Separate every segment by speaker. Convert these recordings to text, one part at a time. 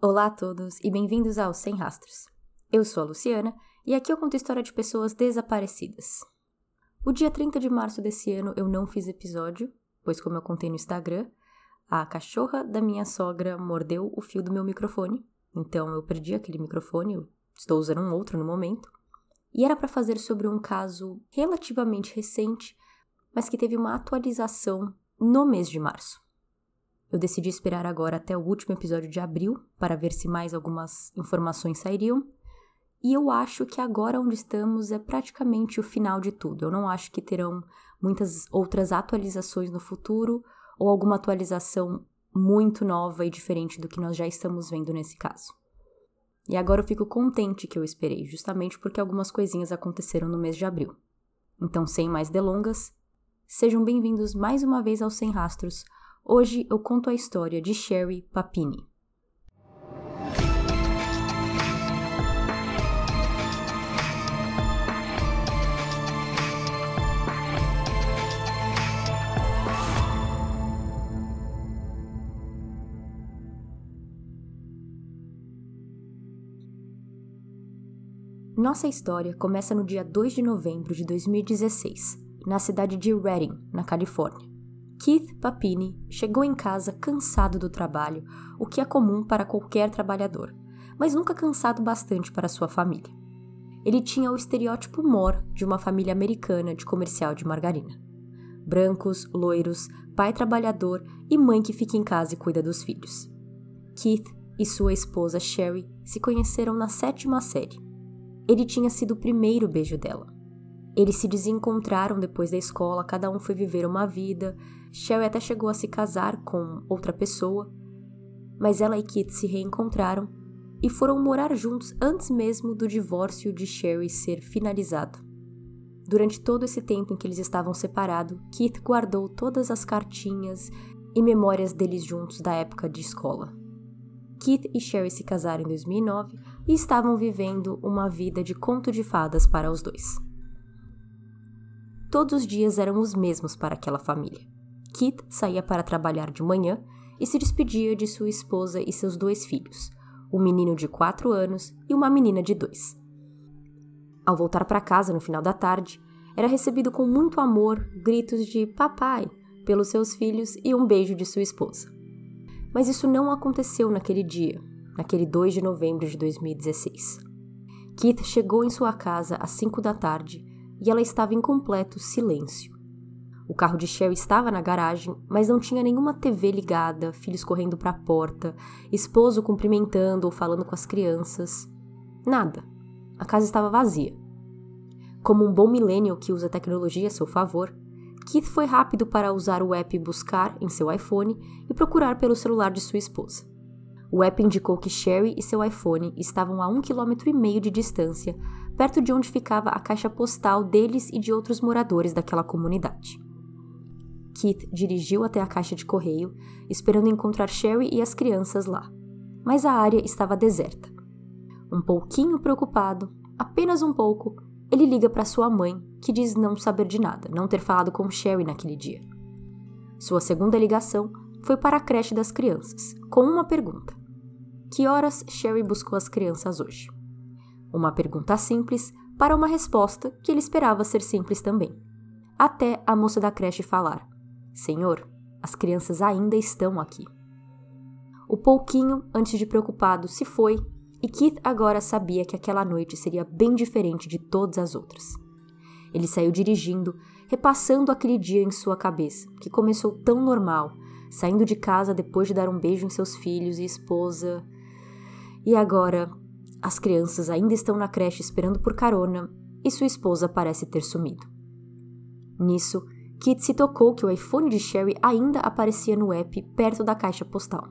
Speaker 1: Olá a todos e bem-vindos ao Sem Rastros. Eu sou a Luciana e aqui eu conto história de pessoas desaparecidas. O dia 30 de março desse ano eu não fiz episódio, pois, como eu contei no Instagram, a cachorra da minha sogra mordeu o fio do meu microfone, então eu perdi aquele microfone, eu estou usando um outro no momento. E era para fazer sobre um caso relativamente recente, mas que teve uma atualização no mês de março. Eu decidi esperar agora até o último episódio de abril para ver se mais algumas informações sairiam. E eu acho que agora onde estamos é praticamente o final de tudo. Eu não acho que terão muitas outras atualizações no futuro ou alguma atualização muito nova e diferente do que nós já estamos vendo nesse caso. E agora eu fico contente que eu esperei, justamente porque algumas coisinhas aconteceram no mês de abril. Então, sem mais delongas, sejam bem-vindos mais uma vez ao Sem Rastros, Hoje eu conto a história de Sherry Papini. Nossa história começa no dia 2 de novembro de 2016, na cidade de Redding, na Califórnia. Keith Papini chegou em casa cansado do trabalho, o que é comum para qualquer trabalhador, mas nunca cansado bastante para sua família. Ele tinha o estereótipo mor de uma família americana de comercial de margarina. Brancos, loiros, pai trabalhador e mãe que fica em casa e cuida dos filhos. Keith e sua esposa Sherry se conheceram na sétima série. Ele tinha sido o primeiro beijo dela. Eles se desencontraram depois da escola, cada um foi viver uma vida. Sherry até chegou a se casar com outra pessoa, mas ela e Kit se reencontraram e foram morar juntos antes mesmo do divórcio de Sherry ser finalizado. Durante todo esse tempo em que eles estavam separados, Keith guardou todas as cartinhas e memórias deles juntos da época de escola. Keith e Sherry se casaram em 2009 e estavam vivendo uma vida de conto de fadas para os dois. Todos os dias eram os mesmos para aquela família. Kit saía para trabalhar de manhã e se despedia de sua esposa e seus dois filhos, um menino de quatro anos e uma menina de dois. Ao voltar para casa no final da tarde, era recebido com muito amor, gritos de papai pelos seus filhos e um beijo de sua esposa. Mas isso não aconteceu naquele dia, naquele 2 de novembro de 2016. Keith chegou em sua casa às 5 da tarde e ela estava em completo silêncio. O carro de Sherry estava na garagem, mas não tinha nenhuma TV ligada, filhos correndo para a porta, esposo cumprimentando ou falando com as crianças. Nada. A casa estava vazia. Como um bom millennial que usa tecnologia a seu favor, Keith foi rápido para usar o app Buscar em seu iPhone e procurar pelo celular de sua esposa. O app indicou que Sherry e seu iPhone estavam a um quilômetro e meio de distância, perto de onde ficava a caixa postal deles e de outros moradores daquela comunidade. Keith dirigiu até a caixa de correio, esperando encontrar Sherry e as crianças lá. Mas a área estava deserta. Um pouquinho preocupado, apenas um pouco, ele liga para sua mãe, que diz não saber de nada, não ter falado com Sherry naquele dia. Sua segunda ligação foi para a creche das crianças, com uma pergunta: Que horas Sherry buscou as crianças hoje? Uma pergunta simples para uma resposta que ele esperava ser simples também. Até a moça da creche falar: Senhor, as crianças ainda estão aqui. O pouquinho antes de preocupado se foi e Keith agora sabia que aquela noite seria bem diferente de todas as outras. Ele saiu dirigindo, repassando aquele dia em sua cabeça, que começou tão normal, saindo de casa depois de dar um beijo em seus filhos e esposa. E agora, as crianças ainda estão na creche esperando por carona e sua esposa parece ter sumido. Nisso, Kit se tocou que o iPhone de Sherry ainda aparecia no app perto da caixa postal.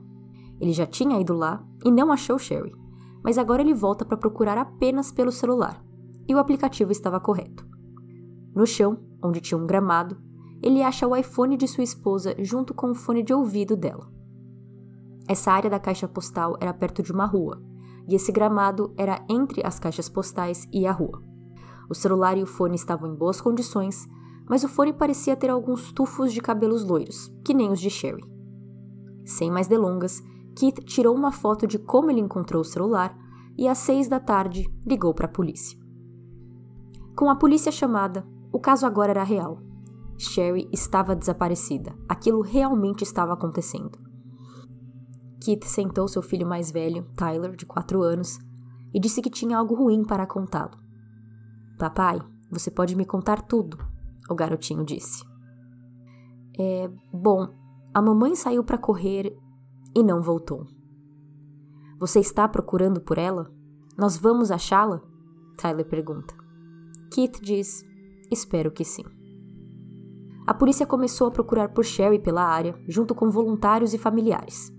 Speaker 1: Ele já tinha ido lá e não achou Sherry, mas agora ele volta para procurar apenas pelo celular, e o aplicativo estava correto. No chão, onde tinha um gramado, ele acha o iPhone de sua esposa junto com o fone de ouvido dela. Essa área da caixa postal era perto de uma rua, e esse gramado era entre as caixas postais e a rua. O celular e o fone estavam em boas condições, mas o fone parecia ter alguns tufos de cabelos loiros, que nem os de Sherry. Sem mais delongas, Keith tirou uma foto de como ele encontrou o celular e às seis da tarde ligou para a polícia. Com a polícia chamada, o caso agora era real. Sherry estava desaparecida. Aquilo realmente estava acontecendo. Keith sentou seu filho mais velho, Tyler, de quatro anos, e disse que tinha algo ruim para contá-lo. Papai, você pode me contar tudo, o garotinho disse. É, bom, a mamãe saiu para correr e não voltou. Você está procurando por ela? Nós vamos achá-la? Tyler pergunta. Keith diz: Espero que sim. A polícia começou a procurar por Sherry pela área, junto com voluntários e familiares.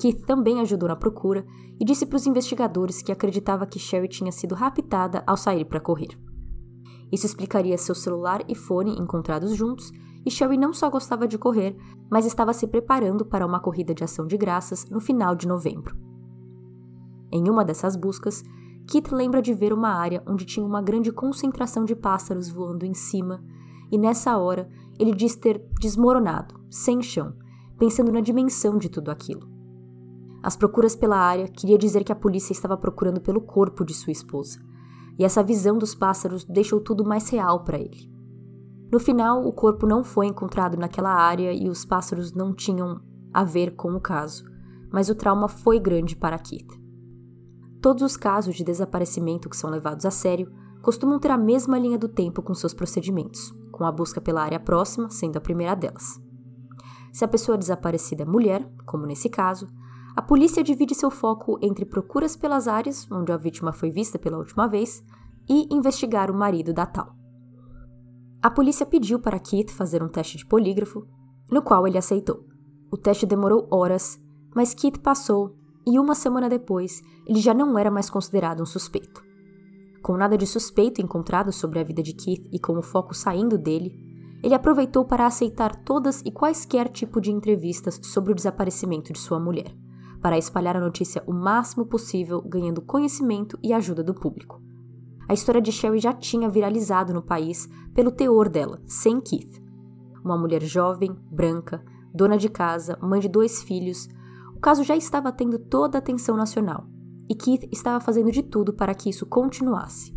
Speaker 1: Keith também ajudou na procura e disse para os investigadores que acreditava que Sherry tinha sido raptada ao sair para correr. Isso explicaria seu celular e fone encontrados juntos, e Sherry não só gostava de correr, mas estava se preparando para uma corrida de ação de graças no final de novembro. Em uma dessas buscas, Kit lembra de ver uma área onde tinha uma grande concentração de pássaros voando em cima, e nessa hora ele diz ter desmoronado, sem chão, pensando na dimensão de tudo aquilo. As procuras pela área queria dizer que a polícia estava procurando pelo corpo de sua esposa, e essa visão dos pássaros deixou tudo mais real para ele. No final, o corpo não foi encontrado naquela área e os pássaros não tinham a ver com o caso, mas o trauma foi grande para Keith. Todos os casos de desaparecimento que são levados a sério costumam ter a mesma linha do tempo com seus procedimentos, com a busca pela área próxima sendo a primeira delas. Se a pessoa desaparecida é mulher, como nesse caso, a polícia divide seu foco entre procuras pelas áreas onde a vítima foi vista pela última vez e investigar o marido da tal. A polícia pediu para Keith fazer um teste de polígrafo, no qual ele aceitou. O teste demorou horas, mas Keith passou e uma semana depois ele já não era mais considerado um suspeito. Com nada de suspeito encontrado sobre a vida de Keith e com o foco saindo dele, ele aproveitou para aceitar todas e quaisquer tipo de entrevistas sobre o desaparecimento de sua mulher para espalhar a notícia o máximo possível, ganhando conhecimento e ajuda do público. A história de Sherry já tinha viralizado no país pelo teor dela, sem Keith. Uma mulher jovem, branca, dona de casa, mãe de dois filhos, o caso já estava tendo toda a atenção nacional e Keith estava fazendo de tudo para que isso continuasse.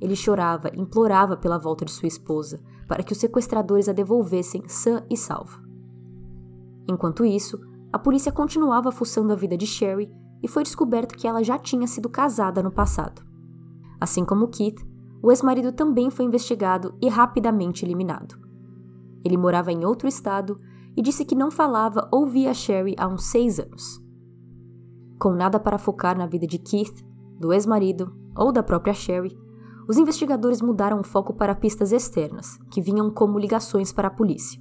Speaker 1: Ele chorava, implorava pela volta de sua esposa, para que os sequestradores a devolvessem sã e salva. Enquanto isso, a polícia continuava fuçando a vida de Sherry e foi descoberto que ela já tinha sido casada no passado. Assim como Keith, o ex-marido também foi investigado e rapidamente eliminado. Ele morava em outro estado e disse que não falava ou via Sherry há uns seis anos. Com nada para focar na vida de Keith, do ex-marido ou da própria Sherry, os investigadores mudaram o foco para pistas externas, que vinham como ligações para a polícia.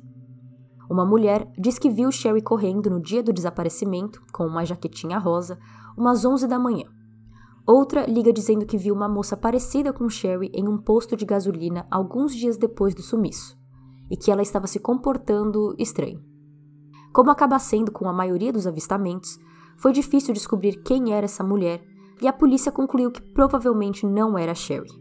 Speaker 1: Uma mulher diz que viu Sherry correndo no dia do desaparecimento, com uma jaquetinha rosa, umas 11 da manhã. Outra liga dizendo que viu uma moça parecida com Sherry em um posto de gasolina alguns dias depois do sumiço, e que ela estava se comportando estranho. Como acaba sendo com a maioria dos avistamentos, foi difícil descobrir quem era essa mulher e a polícia concluiu que provavelmente não era Sherry.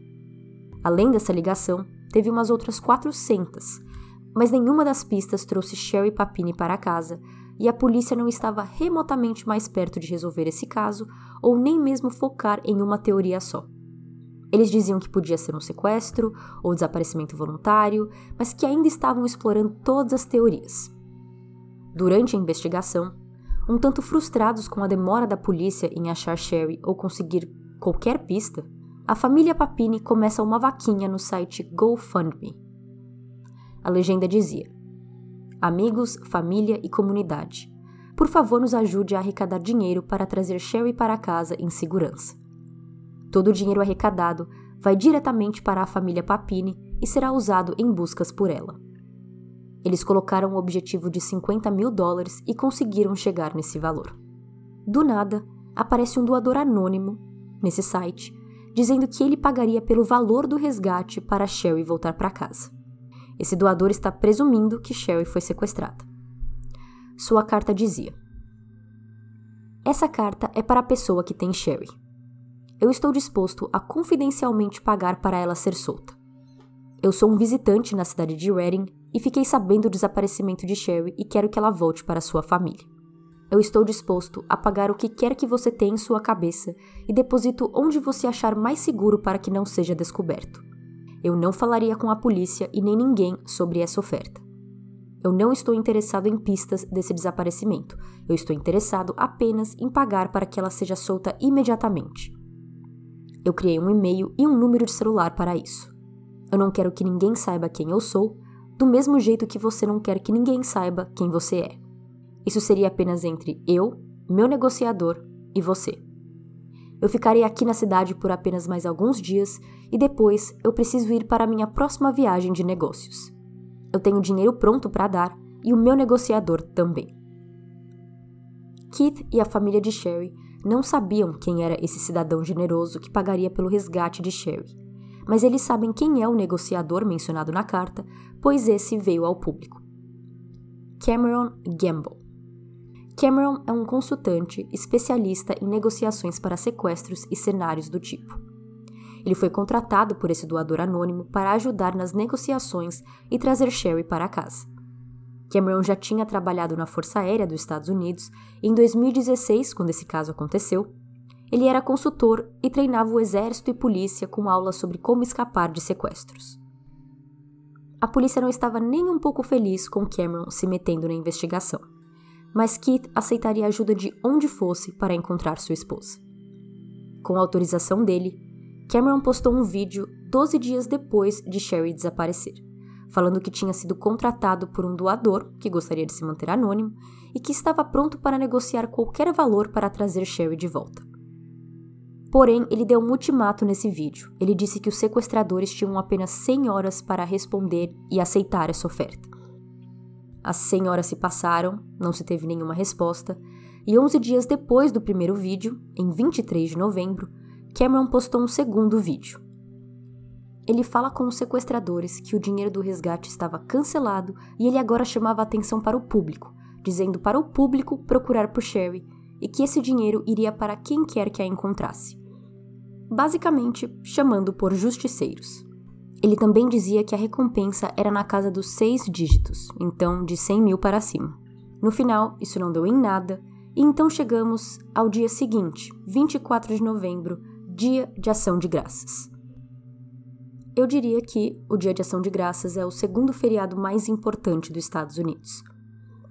Speaker 1: Além dessa ligação, teve umas outras 400 mas nenhuma das pistas trouxe Sherry Papini para casa e a polícia não estava remotamente mais perto de resolver esse caso ou nem mesmo focar em uma teoria só. Eles diziam que podia ser um sequestro ou desaparecimento voluntário, mas que ainda estavam explorando todas as teorias. Durante a investigação, um tanto frustrados com a demora da polícia em achar Sherry ou conseguir qualquer pista, a família Papini começa uma vaquinha no site GoFundMe a legenda dizia: Amigos, família e comunidade, por favor nos ajude a arrecadar dinheiro para trazer Sherry para casa em segurança. Todo o dinheiro arrecadado vai diretamente para a família Papini e será usado em buscas por ela. Eles colocaram o objetivo de 50 mil dólares e conseguiram chegar nesse valor. Do nada, aparece um doador anônimo nesse site dizendo que ele pagaria pelo valor do resgate para Sherry voltar para casa. Esse doador está presumindo que Sherry foi sequestrada. Sua carta dizia: Essa carta é para a pessoa que tem Sherry. Eu estou disposto a confidencialmente pagar para ela ser solta. Eu sou um visitante na cidade de Reading e fiquei sabendo do desaparecimento de Sherry e quero que ela volte para sua família. Eu estou disposto a pagar o que quer que você tenha em sua cabeça e deposito onde você achar mais seguro para que não seja descoberto. Eu não falaria com a polícia e nem ninguém sobre essa oferta. Eu não estou interessado em pistas desse desaparecimento. Eu estou interessado apenas em pagar para que ela seja solta imediatamente. Eu criei um e-mail e um número de celular para isso. Eu não quero que ninguém saiba quem eu sou, do mesmo jeito que você não quer que ninguém saiba quem você é. Isso seria apenas entre eu, meu negociador e você. Eu ficarei aqui na cidade por apenas mais alguns dias e depois eu preciso ir para minha próxima viagem de negócios. Eu tenho dinheiro pronto para dar e o meu negociador também. Keith e a família de Sherry não sabiam quem era esse cidadão generoso que pagaria pelo resgate de Sherry, mas eles sabem quem é o negociador mencionado na carta, pois esse veio ao público. Cameron Gamble. Cameron é um consultante especialista em negociações para sequestros e cenários do tipo. Ele foi contratado por esse doador anônimo para ajudar nas negociações e trazer Sherry para casa. Cameron já tinha trabalhado na Força Aérea dos Estados Unidos e em 2016, quando esse caso aconteceu, ele era consultor e treinava o exército e polícia com aulas sobre como escapar de sequestros. A polícia não estava nem um pouco feliz com Cameron se metendo na investigação mas Keith aceitaria ajuda de onde fosse para encontrar sua esposa. Com autorização dele, Cameron postou um vídeo 12 dias depois de Sherry desaparecer, falando que tinha sido contratado por um doador que gostaria de se manter anônimo e que estava pronto para negociar qualquer valor para trazer Sherry de volta. Porém, ele deu um ultimato nesse vídeo. Ele disse que os sequestradores tinham apenas 100 horas para responder e aceitar essa oferta. As 100 horas se passaram, não se teve nenhuma resposta, e 11 dias depois do primeiro vídeo, em 23 de novembro, Cameron postou um segundo vídeo. Ele fala com os sequestradores que o dinheiro do resgate estava cancelado e ele agora chamava atenção para o público, dizendo para o público procurar por Sherry e que esse dinheiro iria para quem quer que a encontrasse. Basicamente, chamando por justiceiros. Ele também dizia que a recompensa era na casa dos seis dígitos, então de 100 mil para cima. No final, isso não deu em nada, e então chegamos ao dia seguinte, 24 de novembro, Dia de Ação de Graças. Eu diria que o Dia de Ação de Graças é o segundo feriado mais importante dos Estados Unidos.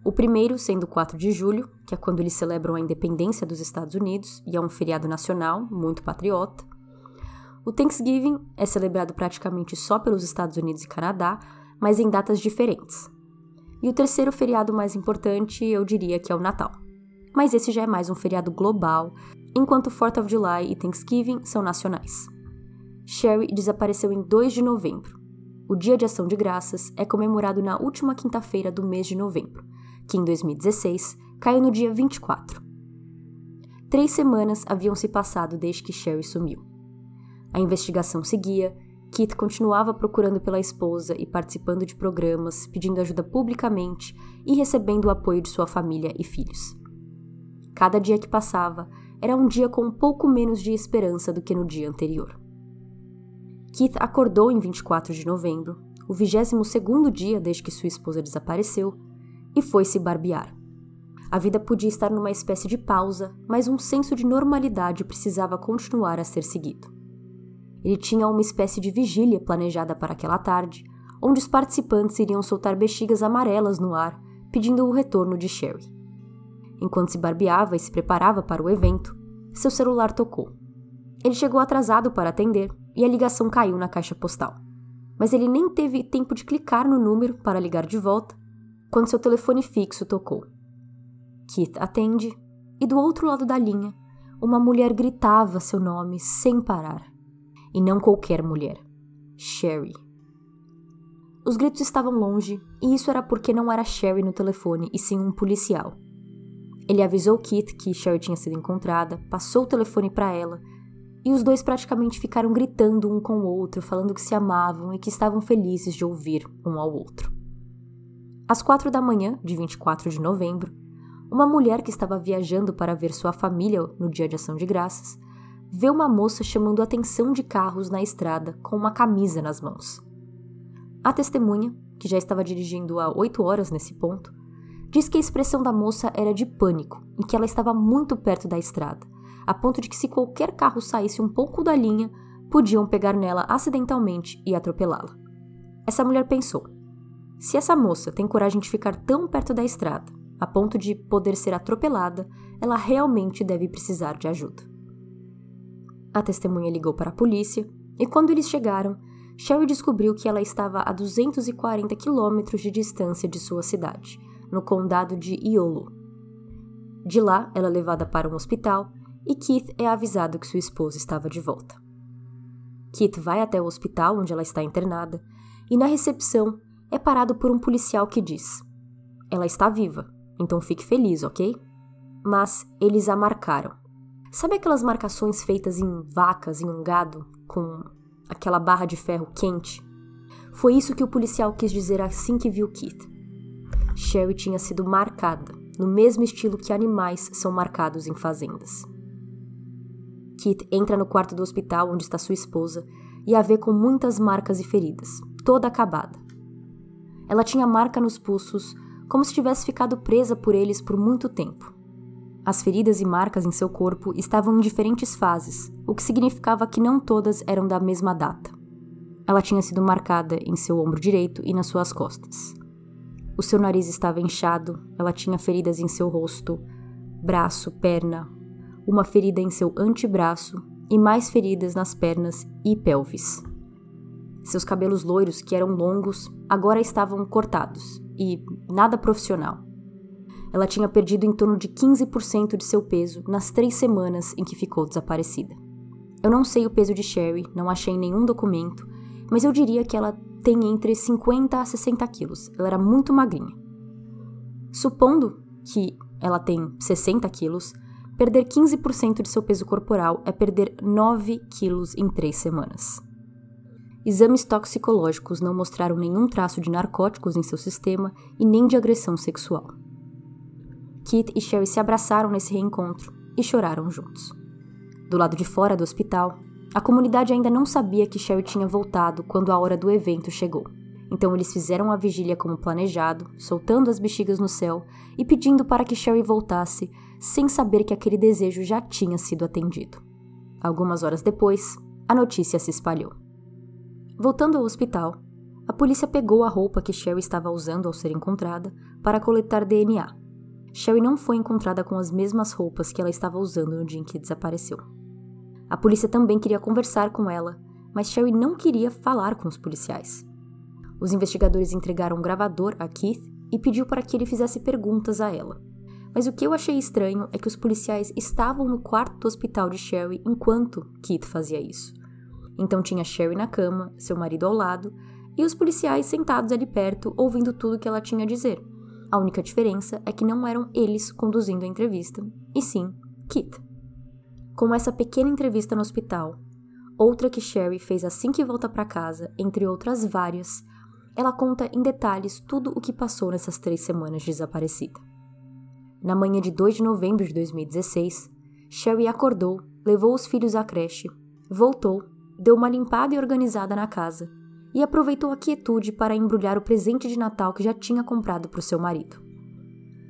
Speaker 1: O primeiro sendo 4 de julho, que é quando eles celebram a independência dos Estados Unidos, e é um feriado nacional, muito patriota. O Thanksgiving é celebrado praticamente só pelos Estados Unidos e Canadá, mas em datas diferentes. E o terceiro feriado mais importante eu diria que é o Natal. Mas esse já é mais um feriado global, enquanto 4th of July e Thanksgiving são nacionais. Sherry desapareceu em 2 de novembro. O Dia de Ação de Graças é comemorado na última quinta-feira do mês de novembro, que em 2016 caiu no dia 24. Três semanas haviam se passado desde que Sherry sumiu. A investigação seguia, Kit continuava procurando pela esposa e participando de programas, pedindo ajuda publicamente e recebendo o apoio de sua família e filhos. Cada dia que passava era um dia com um pouco menos de esperança do que no dia anterior. Keith acordou em 24 de novembro, o 22º dia desde que sua esposa desapareceu, e foi se barbear. A vida podia estar numa espécie de pausa, mas um senso de normalidade precisava continuar a ser seguido. Ele tinha uma espécie de vigília planejada para aquela tarde, onde os participantes iriam soltar bexigas amarelas no ar, pedindo o retorno de Sherry. Enquanto se barbeava e se preparava para o evento, seu celular tocou. Ele chegou atrasado para atender e a ligação caiu na caixa postal. Mas ele nem teve tempo de clicar no número para ligar de volta quando seu telefone fixo tocou. Keith atende e do outro lado da linha, uma mulher gritava seu nome sem parar e não qualquer mulher. Sherry. Os gritos estavam longe, e isso era porque não era Sherry no telefone, e sim um policial. Ele avisou Kit que Sherry tinha sido encontrada, passou o telefone para ela, e os dois praticamente ficaram gritando um com o outro, falando que se amavam e que estavam felizes de ouvir um ao outro. Às quatro da manhã, de 24 de novembro, uma mulher que estava viajando para ver sua família no dia de ação de graças vê uma moça chamando a atenção de carros na estrada com uma camisa nas mãos. A testemunha, que já estava dirigindo há oito horas nesse ponto, diz que a expressão da moça era de pânico e que ela estava muito perto da estrada, a ponto de que se qualquer carro saísse um pouco da linha, podiam pegar nela acidentalmente e atropelá-la. Essa mulher pensou: se essa moça tem coragem de ficar tão perto da estrada, a ponto de poder ser atropelada, ela realmente deve precisar de ajuda. A testemunha ligou para a polícia e, quando eles chegaram, Sherry descobriu que ela estava a 240 quilômetros de distância de sua cidade, no condado de Iolo. De lá, ela é levada para um hospital e Keith é avisado que sua esposa estava de volta. Keith vai até o hospital onde ela está internada e, na recepção, é parado por um policial que diz: Ela está viva, então fique feliz, ok? Mas eles a marcaram. Sabe aquelas marcações feitas em vacas, em um gado, com aquela barra de ferro quente? Foi isso que o policial quis dizer assim que viu Keith. Sherry tinha sido marcada, no mesmo estilo que animais são marcados em fazendas. Kit entra no quarto do hospital onde está sua esposa e a vê com muitas marcas e feridas, toda acabada. Ela tinha marca nos pulsos, como se tivesse ficado presa por eles por muito tempo. As feridas e marcas em seu corpo estavam em diferentes fases, o que significava que não todas eram da mesma data. Ela tinha sido marcada em seu ombro direito e nas suas costas. O seu nariz estava inchado, ela tinha feridas em seu rosto, braço, perna, uma ferida em seu antebraço e mais feridas nas pernas e pelvis. Seus cabelos loiros, que eram longos, agora estavam cortados e nada profissional. Ela tinha perdido em torno de 15% de seu peso nas três semanas em que ficou desaparecida. Eu não sei o peso de Sherry, não achei nenhum documento, mas eu diria que ela tem entre 50 a 60 quilos. Ela era muito magrinha. Supondo que ela tem 60 quilos, Perder 15% de seu peso corporal é perder 9 quilos em 3 semanas. Exames toxicológicos não mostraram nenhum traço de narcóticos em seu sistema e nem de agressão sexual. Kit e Sherry se abraçaram nesse reencontro e choraram juntos. Do lado de fora do hospital, a comunidade ainda não sabia que Sherry tinha voltado quando a hora do evento chegou. Então eles fizeram a vigília como planejado, soltando as bexigas no céu e pedindo para que Sherry voltasse sem saber que aquele desejo já tinha sido atendido. Algumas horas depois, a notícia se espalhou. Voltando ao hospital, a polícia pegou a roupa que Sherry estava usando ao ser encontrada para coletar DNA. Sherry não foi encontrada com as mesmas roupas que ela estava usando no dia em que desapareceu. A polícia também queria conversar com ela, mas Sherry não queria falar com os policiais. Os investigadores entregaram um gravador a Keith e pediu para que ele fizesse perguntas a ela. Mas o que eu achei estranho é que os policiais estavam no quarto do hospital de Sherry enquanto Kit fazia isso. Então tinha Sherry na cama, seu marido ao lado, e os policiais sentados ali perto ouvindo tudo que ela tinha a dizer. A única diferença é que não eram eles conduzindo a entrevista, e sim Kit. Com essa pequena entrevista no hospital, outra que Sherry fez assim que volta para casa, entre outras várias, ela conta em detalhes tudo o que passou nessas três semanas de desaparecida. Na manhã de 2 de novembro de 2016, Sherry acordou, levou os filhos à creche, voltou, deu uma limpada e organizada na casa e aproveitou a quietude para embrulhar o presente de Natal que já tinha comprado para o seu marido.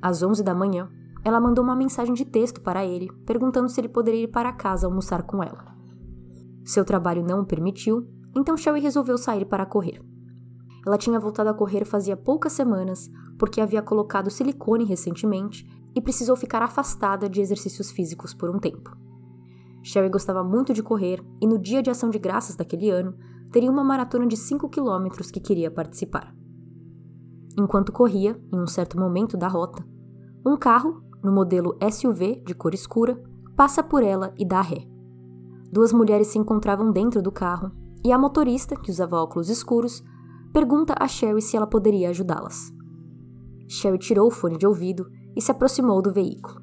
Speaker 1: Às 11 da manhã, ela mandou uma mensagem de texto para ele, perguntando se ele poderia ir para casa almoçar com ela. Seu trabalho não o permitiu, então Sherry resolveu sair para correr. Ela tinha voltado a correr fazia poucas semanas, porque havia colocado silicone recentemente e precisou ficar afastada de exercícios físicos por um tempo. Sherry gostava muito de correr e no dia de ação de graças daquele ano teria uma maratona de 5 quilômetros que queria participar. Enquanto corria, em um certo momento da rota, um carro, no modelo SUV de cor escura, passa por ela e dá ré. Duas mulheres se encontravam dentro do carro e a motorista, que usava óculos escuros, pergunta a Sherry se ela poderia ajudá-las. Sherry tirou o fone de ouvido e se aproximou do veículo.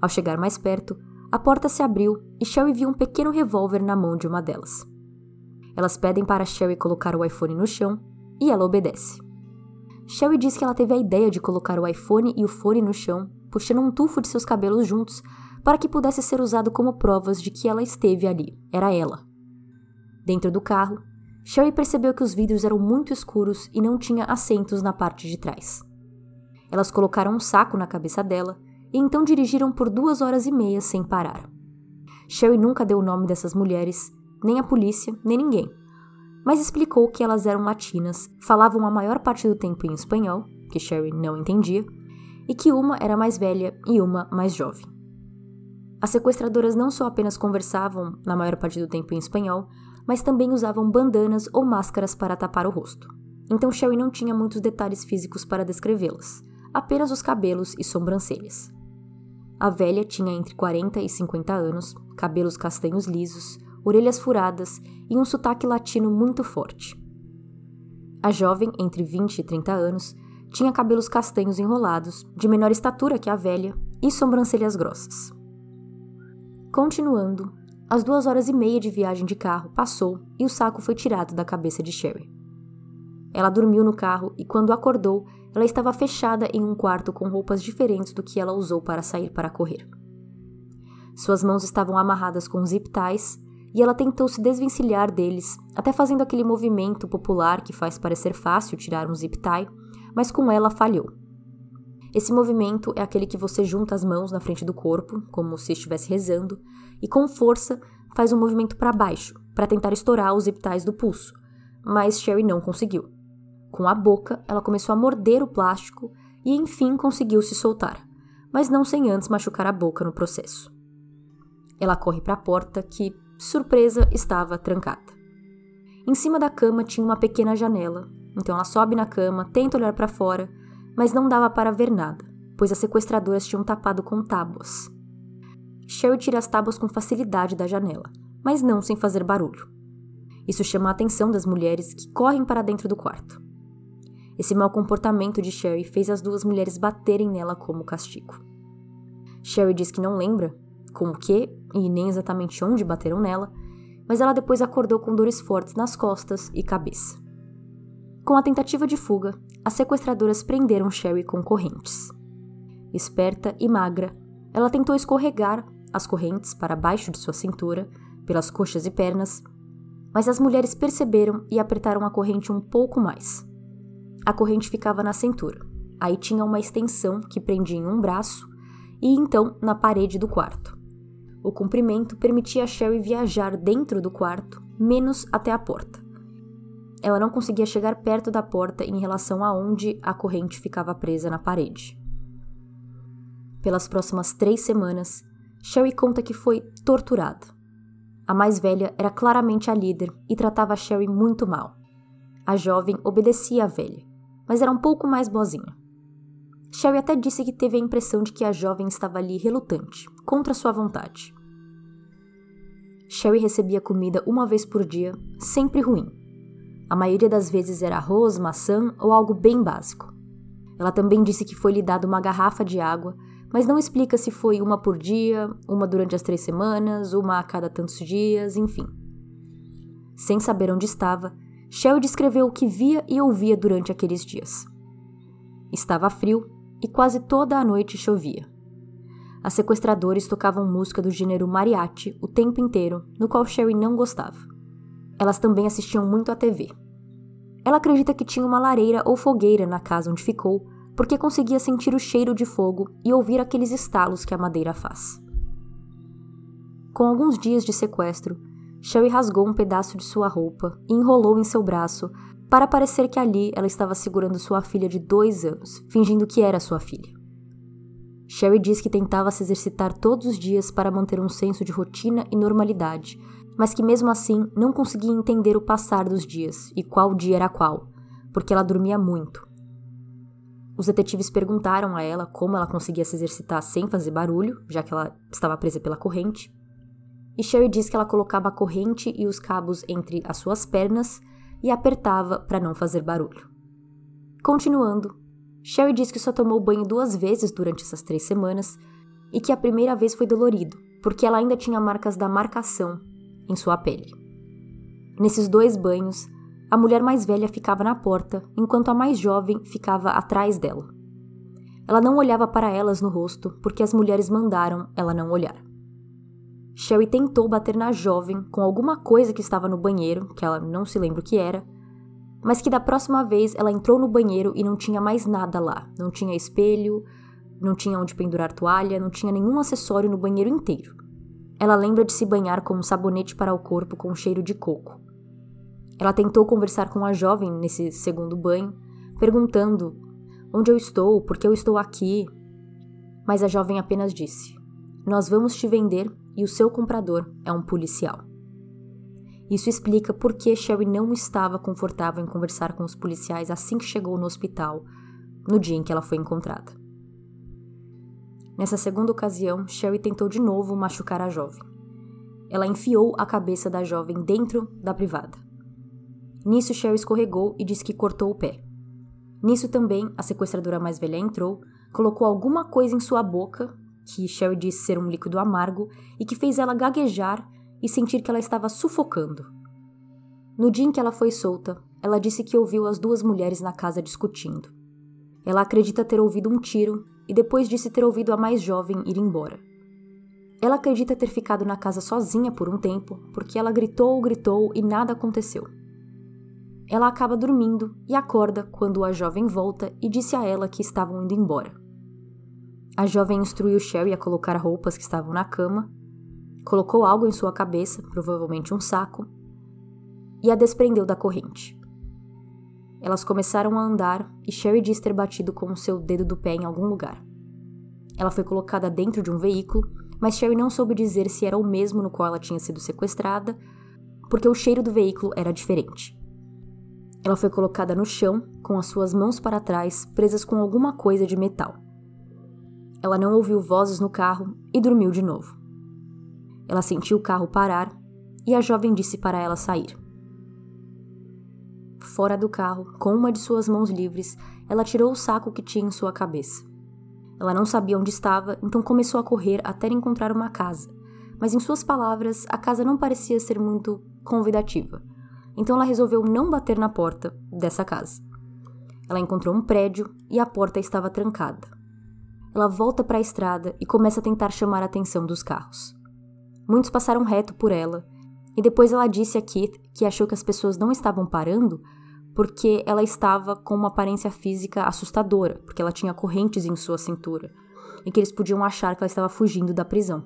Speaker 1: Ao chegar mais perto, a porta se abriu e Sherry viu um pequeno revólver na mão de uma delas. Elas pedem para Sherry colocar o iPhone no chão e ela obedece. Sherry diz que ela teve a ideia de colocar o iPhone e o fone no chão, puxando um tufo de seus cabelos juntos, para que pudesse ser usado como provas de que ela esteve ali. Era ela. Dentro do carro, Sherry percebeu que os vidros eram muito escuros e não tinha assentos na parte de trás. Elas colocaram um saco na cabeça dela e então dirigiram por duas horas e meia sem parar. Sherry nunca deu o nome dessas mulheres, nem a polícia, nem ninguém, mas explicou que elas eram latinas, falavam a maior parte do tempo em espanhol, que Sherry não entendia, e que uma era mais velha e uma mais jovem. As sequestradoras não só apenas conversavam, na maior parte do tempo em espanhol, mas também usavam bandanas ou máscaras para tapar o rosto. Então Sherry não tinha muitos detalhes físicos para descrevê-las, apenas os cabelos e sobrancelhas. A velha tinha entre 40 e 50 anos, cabelos castanhos lisos, orelhas furadas e um sotaque latino muito forte. A jovem, entre 20 e 30 anos, tinha cabelos castanhos enrolados, de menor estatura que a velha, e sobrancelhas grossas. Continuando, as duas horas e meia de viagem de carro passou e o saco foi tirado da cabeça de Sherry. Ela dormiu no carro e, quando acordou, ela estava fechada em um quarto com roupas diferentes do que ela usou para sair para correr. Suas mãos estavam amarradas com zip ties e ela tentou se desvencilhar deles, até fazendo aquele movimento popular que faz parecer fácil tirar um zip tie, mas com ela falhou. Esse movimento é aquele que você junta as mãos na frente do corpo, como se estivesse rezando, e com força faz um movimento para baixo, para tentar estourar os epitais do pulso. Mas Sherry não conseguiu. Com a boca, ela começou a morder o plástico e enfim conseguiu se soltar, mas não sem antes machucar a boca no processo. Ela corre para a porta que, surpresa, estava trancada. Em cima da cama tinha uma pequena janela, então ela sobe na cama, tenta olhar para fora mas não dava para ver nada, pois as sequestradoras tinham tapado com tábuas. Sherry tira as tábuas com facilidade da janela, mas não sem fazer barulho. Isso chama a atenção das mulheres que correm para dentro do quarto. Esse mau comportamento de Sherry fez as duas mulheres baterem nela como castigo. Sherry diz que não lembra com o que e nem exatamente onde bateram nela, mas ela depois acordou com dores fortes nas costas e cabeça. Com a tentativa de fuga, as sequestradoras prenderam Sherry com correntes. Esperta e magra, ela tentou escorregar as correntes para baixo de sua cintura, pelas coxas e pernas, mas as mulheres perceberam e apertaram a corrente um pouco mais. A corrente ficava na cintura, aí tinha uma extensão que prendia em um braço e então na parede do quarto. O comprimento permitia a Sherry viajar dentro do quarto, menos até a porta. Ela não conseguia chegar perto da porta em relação a onde a corrente ficava presa na parede. Pelas próximas três semanas, Sherry conta que foi torturada. A mais velha era claramente a líder e tratava Sherry muito mal. A jovem obedecia à velha, mas era um pouco mais boazinha. Sherry até disse que teve a impressão de que a jovem estava ali relutante, contra sua vontade. Sherry recebia comida uma vez por dia, sempre ruim, a maioria das vezes era arroz, maçã ou algo bem básico. Ela também disse que foi lhe dada uma garrafa de água, mas não explica se foi uma por dia, uma durante as três semanas, uma a cada tantos dias, enfim. Sem saber onde estava, Shell descreveu o que via e ouvia durante aqueles dias. Estava frio e quase toda a noite chovia. As sequestradores tocavam música do gênero mariachi o tempo inteiro, no qual Sherry não gostava. Elas também assistiam muito à TV. Ela acredita que tinha uma lareira ou fogueira na casa onde ficou, porque conseguia sentir o cheiro de fogo e ouvir aqueles estalos que a madeira faz. Com alguns dias de sequestro, Sherry rasgou um pedaço de sua roupa e enrolou em seu braço para parecer que ali ela estava segurando sua filha de dois anos, fingindo que era sua filha. Sherry diz que tentava se exercitar todos os dias para manter um senso de rotina e normalidade, mas que mesmo assim não conseguia entender o passar dos dias e qual dia era qual, porque ela dormia muito. Os detetives perguntaram a ela como ela conseguia se exercitar sem fazer barulho, já que ela estava presa pela corrente. E Sherry diz que ela colocava a corrente e os cabos entre as suas pernas e apertava para não fazer barulho. Continuando, Sherry diz que só tomou banho duas vezes durante essas três semanas e que a primeira vez foi dolorido, porque ela ainda tinha marcas da marcação em sua pele. Nesses dois banhos, a mulher mais velha ficava na porta, enquanto a mais jovem ficava atrás dela. Ela não olhava para elas no rosto porque as mulheres mandaram ela não olhar. Sherry tentou bater na jovem com alguma coisa que estava no banheiro, que ela não se lembra o que era, mas que da próxima vez ela entrou no banheiro e não tinha mais nada lá. Não tinha espelho, não tinha onde pendurar toalha, não tinha nenhum acessório no banheiro inteiro. Ela lembra de se banhar com um sabonete para o corpo com cheiro de coco. Ela tentou conversar com a jovem nesse segundo banho, perguntando onde eu estou, por que eu estou aqui. Mas a jovem apenas disse: Nós vamos te vender e o seu comprador é um policial. Isso explica por que Sherry não estava confortável em conversar com os policiais assim que chegou no hospital, no dia em que ela foi encontrada. Nessa segunda ocasião, Sherry tentou de novo machucar a jovem. Ela enfiou a cabeça da jovem dentro da privada. Nisso, Sherry escorregou e disse que cortou o pé. Nisso também, a sequestradora mais velha entrou, colocou alguma coisa em sua boca, que Sherry disse ser um líquido amargo, e que fez ela gaguejar e sentir que ela estava sufocando. No dia em que ela foi solta, ela disse que ouviu as duas mulheres na casa discutindo. Ela acredita ter ouvido um tiro e depois disse ter ouvido a mais jovem ir embora. Ela acredita ter ficado na casa sozinha por um tempo, porque ela gritou, gritou e nada aconteceu. Ela acaba dormindo e acorda quando a jovem volta e disse a ela que estavam indo embora. A jovem instruiu Sherry a colocar roupas que estavam na cama colocou algo em sua cabeça, provavelmente um saco, e a desprendeu da corrente. Elas começaram a andar e Sherry diz ter batido com o seu dedo do pé em algum lugar. Ela foi colocada dentro de um veículo, mas Sherry não soube dizer se era o mesmo no qual ela tinha sido sequestrada, porque o cheiro do veículo era diferente. Ela foi colocada no chão, com as suas mãos para trás, presas com alguma coisa de metal. Ela não ouviu vozes no carro e dormiu de novo. Ela sentiu o carro parar e a jovem disse para ela sair. Fora do carro, com uma de suas mãos livres, ela tirou o saco que tinha em sua cabeça. Ela não sabia onde estava, então começou a correr até encontrar uma casa. Mas, em suas palavras, a casa não parecia ser muito convidativa. Então ela resolveu não bater na porta dessa casa. Ela encontrou um prédio e a porta estava trancada. Ela volta para a estrada e começa a tentar chamar a atenção dos carros. Muitos passaram reto por ela, e depois ela disse a Keith que achou que as pessoas não estavam parando porque ela estava com uma aparência física assustadora, porque ela tinha correntes em sua cintura, e que eles podiam achar que ela estava fugindo da prisão.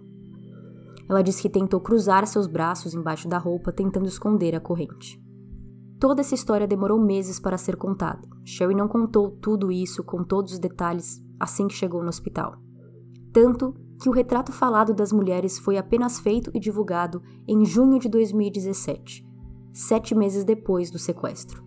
Speaker 1: Ela disse que tentou cruzar seus braços embaixo da roupa, tentando esconder a corrente. Toda essa história demorou meses para ser contada. Sherry não contou tudo isso com todos os detalhes assim que chegou no hospital. Tanto que o retrato falado das mulheres foi apenas feito e divulgado em junho de 2017, sete meses depois do sequestro.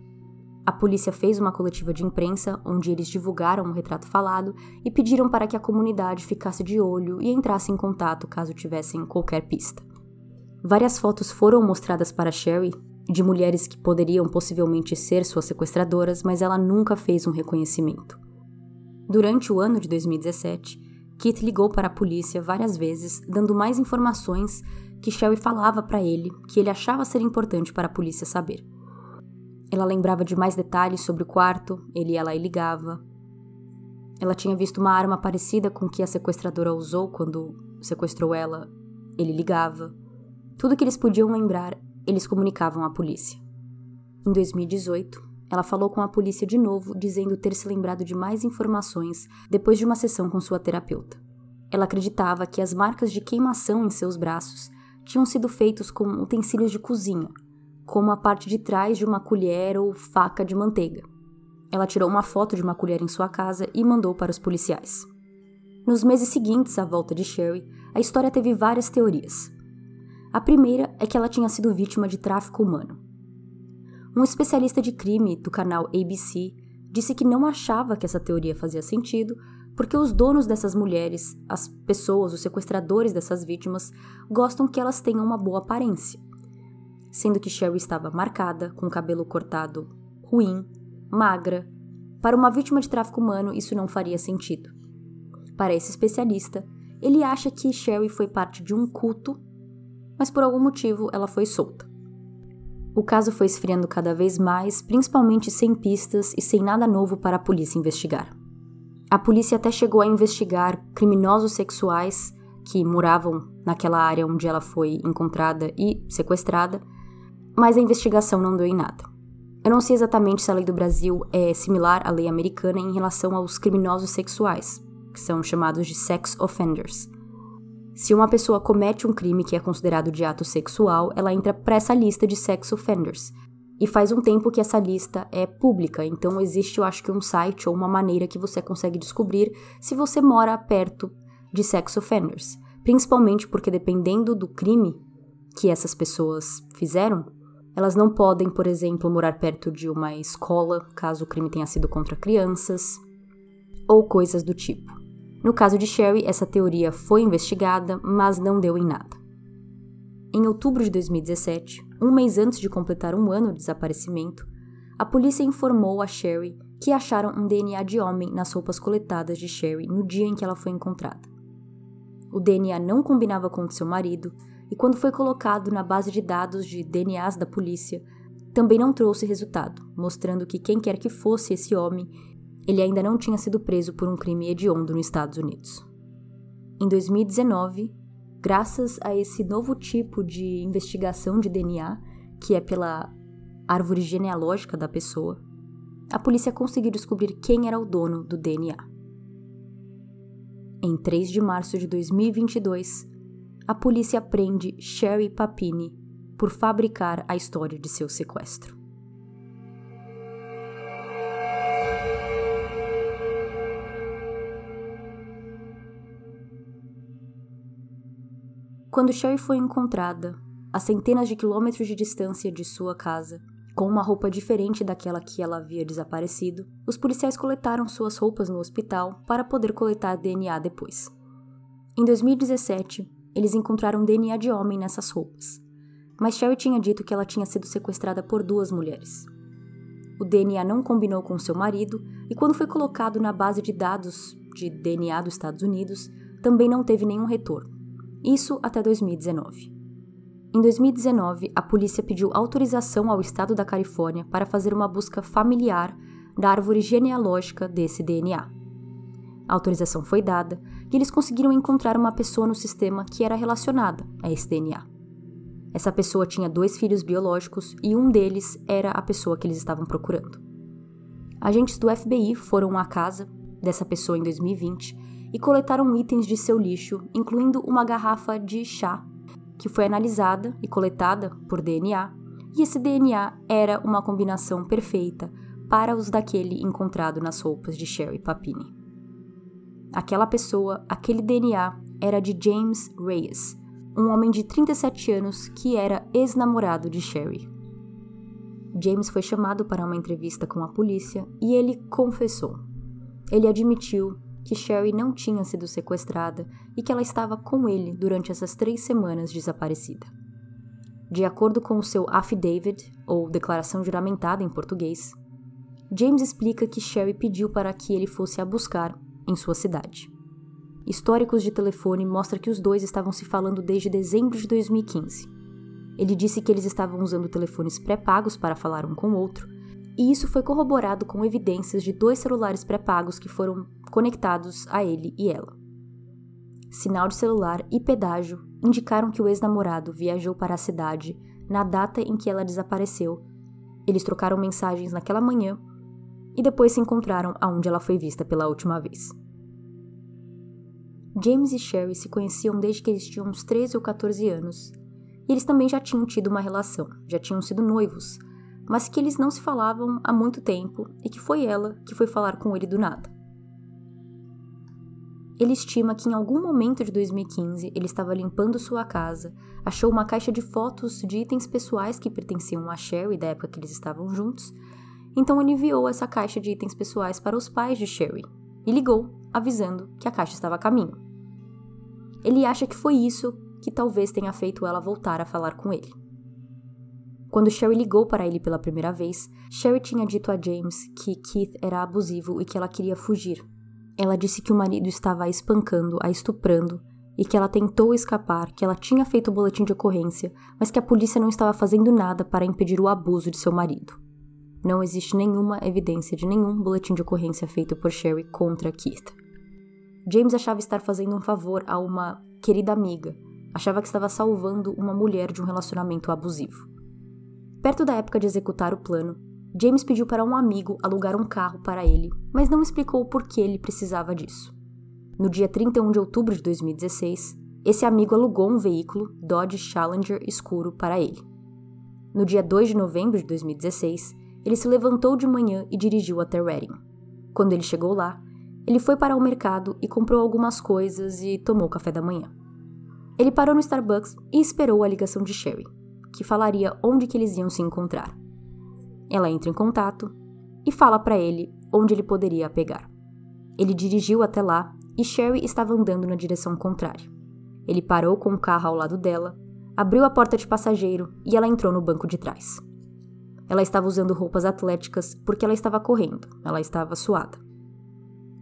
Speaker 1: A polícia fez uma coletiva de imprensa onde eles divulgaram o retrato falado e pediram para que a comunidade ficasse de olho e entrasse em contato caso tivessem qualquer pista. Várias fotos foram mostradas para Sherry de mulheres que poderiam possivelmente ser suas sequestradoras, mas ela nunca fez um reconhecimento. Durante o ano de 2017, Kit ligou para a polícia várias vezes, dando mais informações que Sherry falava para ele que ele achava ser importante para a polícia saber. Ela lembrava de mais detalhes sobre o quarto, ele ia lá e ligava. Ela tinha visto uma arma parecida com que a sequestradora usou quando sequestrou ela, ele ligava. Tudo que eles podiam lembrar, eles comunicavam à polícia. Em 2018, ela falou com a polícia de novo, dizendo ter se lembrado de mais informações depois de uma sessão com sua terapeuta. Ela acreditava que as marcas de queimação em seus braços tinham sido feitos com utensílios de cozinha, como a parte de trás de uma colher ou faca de manteiga. Ela tirou uma foto de uma colher em sua casa e mandou para os policiais. Nos meses seguintes à volta de Sherry, a história teve várias teorias. A primeira é que ela tinha sido vítima de tráfico humano. Um especialista de crime do canal ABC disse que não achava que essa teoria fazia sentido porque os donos dessas mulheres, as pessoas, os sequestradores dessas vítimas, gostam que elas tenham uma boa aparência. Sendo que Sherry estava marcada, com o cabelo cortado, ruim, magra. Para uma vítima de tráfico humano, isso não faria sentido. Para esse especialista, ele acha que Sherry foi parte de um culto, mas por algum motivo ela foi solta. O caso foi esfriando cada vez mais, principalmente sem pistas e sem nada novo para a polícia investigar. A polícia até chegou a investigar criminosos sexuais que moravam naquela área onde ela foi encontrada e sequestrada, mas a investigação não deu em nada. Eu não sei exatamente se a lei do Brasil é similar à lei americana em relação aos criminosos sexuais, que são chamados de sex offenders. Se uma pessoa comete um crime que é considerado de ato sexual, ela entra para essa lista de sex offenders. E faz um tempo que essa lista é pública, então existe, eu acho que, um site ou uma maneira que você consegue descobrir se você mora perto de sex offenders. Principalmente porque, dependendo do crime que essas pessoas fizeram, elas não podem, por exemplo, morar perto de uma escola, caso o crime tenha sido contra crianças, ou coisas do tipo. No caso de Sherry, essa teoria foi investigada, mas não deu em nada. Em outubro de 2017, um mês antes de completar um ano de desaparecimento, a polícia informou a Sherry que acharam um DNA de homem nas roupas coletadas de Sherry no dia em que ela foi encontrada. O DNA não combinava com o de seu marido e, quando foi colocado na base de dados de DNAs da polícia, também não trouxe resultado, mostrando que quem quer que fosse esse homem ele ainda não tinha sido preso por um crime hediondo nos Estados Unidos. Em 2019, graças a esse novo tipo de investigação de DNA, que é pela árvore genealógica da pessoa, a polícia conseguiu descobrir quem era o dono do DNA. Em 3 de março de 2022, a polícia prende Sherry Papini por fabricar a história de seu sequestro. Quando Sherry foi encontrada, a centenas de quilômetros de distância de sua casa, com uma roupa diferente daquela que ela havia desaparecido, os policiais coletaram suas roupas no hospital para poder coletar DNA depois. Em 2017, eles encontraram DNA de homem nessas roupas, mas Sherry tinha dito que ela tinha sido sequestrada por duas mulheres. O DNA não combinou com seu marido e, quando foi colocado na base de dados de DNA dos Estados Unidos, também não teve nenhum retorno. Isso até 2019. Em 2019, a polícia pediu autorização ao estado da Califórnia para fazer uma busca familiar da árvore genealógica desse DNA. A autorização foi dada e eles conseguiram encontrar uma pessoa no sistema que era relacionada a esse DNA. Essa pessoa tinha dois filhos biológicos e um deles era a pessoa que eles estavam procurando. Agentes do FBI foram à casa dessa pessoa em 2020 e coletaram itens de seu lixo, incluindo uma garrafa de chá, que foi analisada e coletada por DNA, e esse DNA era uma combinação perfeita para os daquele encontrado nas roupas de Sherry Papini. Aquela pessoa, aquele DNA, era de James Reyes, um homem de 37 anos que era ex-namorado de Sherry. James foi chamado para uma entrevista com a polícia e ele confessou. Ele admitiu que Sherry não tinha sido sequestrada e que ela estava com ele durante essas três semanas desaparecida. De acordo com o seu affidavit, ou declaração juramentada em português, James explica que Sherry pediu para que ele fosse a buscar em sua cidade. Históricos de telefone mostram que os dois estavam se falando desde dezembro de 2015. Ele disse que eles estavam usando telefones pré-pagos para falar um com o outro e isso foi corroborado com evidências de dois celulares pré-pagos que foram conectados a ele e ela. Sinal de celular e pedágio indicaram que o ex-namorado viajou para a cidade na data em que ela desapareceu. Eles trocaram mensagens naquela manhã e depois se encontraram aonde ela foi vista pela última vez. James e Sherry se conheciam desde que eles tinham uns 13 ou 14 anos, e eles também já tinham tido uma relação, já tinham sido noivos, mas que eles não se falavam há muito tempo e que foi ela que foi falar com ele do nada. Ele estima que em algum momento de 2015 ele estava limpando sua casa, achou uma caixa de fotos de itens pessoais que pertenciam a Sherry da época que eles estavam juntos, então ele enviou essa caixa de itens pessoais para os pais de Sherry e ligou, avisando que a caixa estava a caminho. Ele acha que foi isso que talvez tenha feito ela voltar a falar com ele. Quando Sherry ligou para ele pela primeira vez, Sherry tinha dito a James que Keith era abusivo e que ela queria fugir. Ela disse que o marido estava a espancando, a estuprando e que ela tentou escapar, que ela tinha feito o boletim de ocorrência, mas que a polícia não estava fazendo nada para impedir o abuso de seu marido. Não existe nenhuma evidência de nenhum boletim de ocorrência feito por Sherry contra Keith. James achava estar fazendo um favor a uma querida amiga, achava que estava salvando uma mulher de um relacionamento abusivo. Perto da época de executar o plano, James pediu para um amigo alugar um carro para ele, mas não explicou por que ele precisava disso. No dia 31 de outubro de 2016, esse amigo alugou um veículo Dodge Challenger escuro para ele. No dia 2 de novembro de 2016, ele se levantou de manhã e dirigiu até Reading. Quando ele chegou lá, ele foi para o mercado e comprou algumas coisas e tomou café da manhã. Ele parou no Starbucks e esperou a ligação de Sherry, que falaria onde que eles iam se encontrar. Ela entra em contato e fala para ele onde ele poderia pegar. Ele dirigiu até lá e Sherry estava andando na direção contrária. Ele parou com o carro ao lado dela, abriu a porta de passageiro e ela entrou no banco de trás. Ela estava usando roupas atléticas porque ela estava correndo, ela estava suada.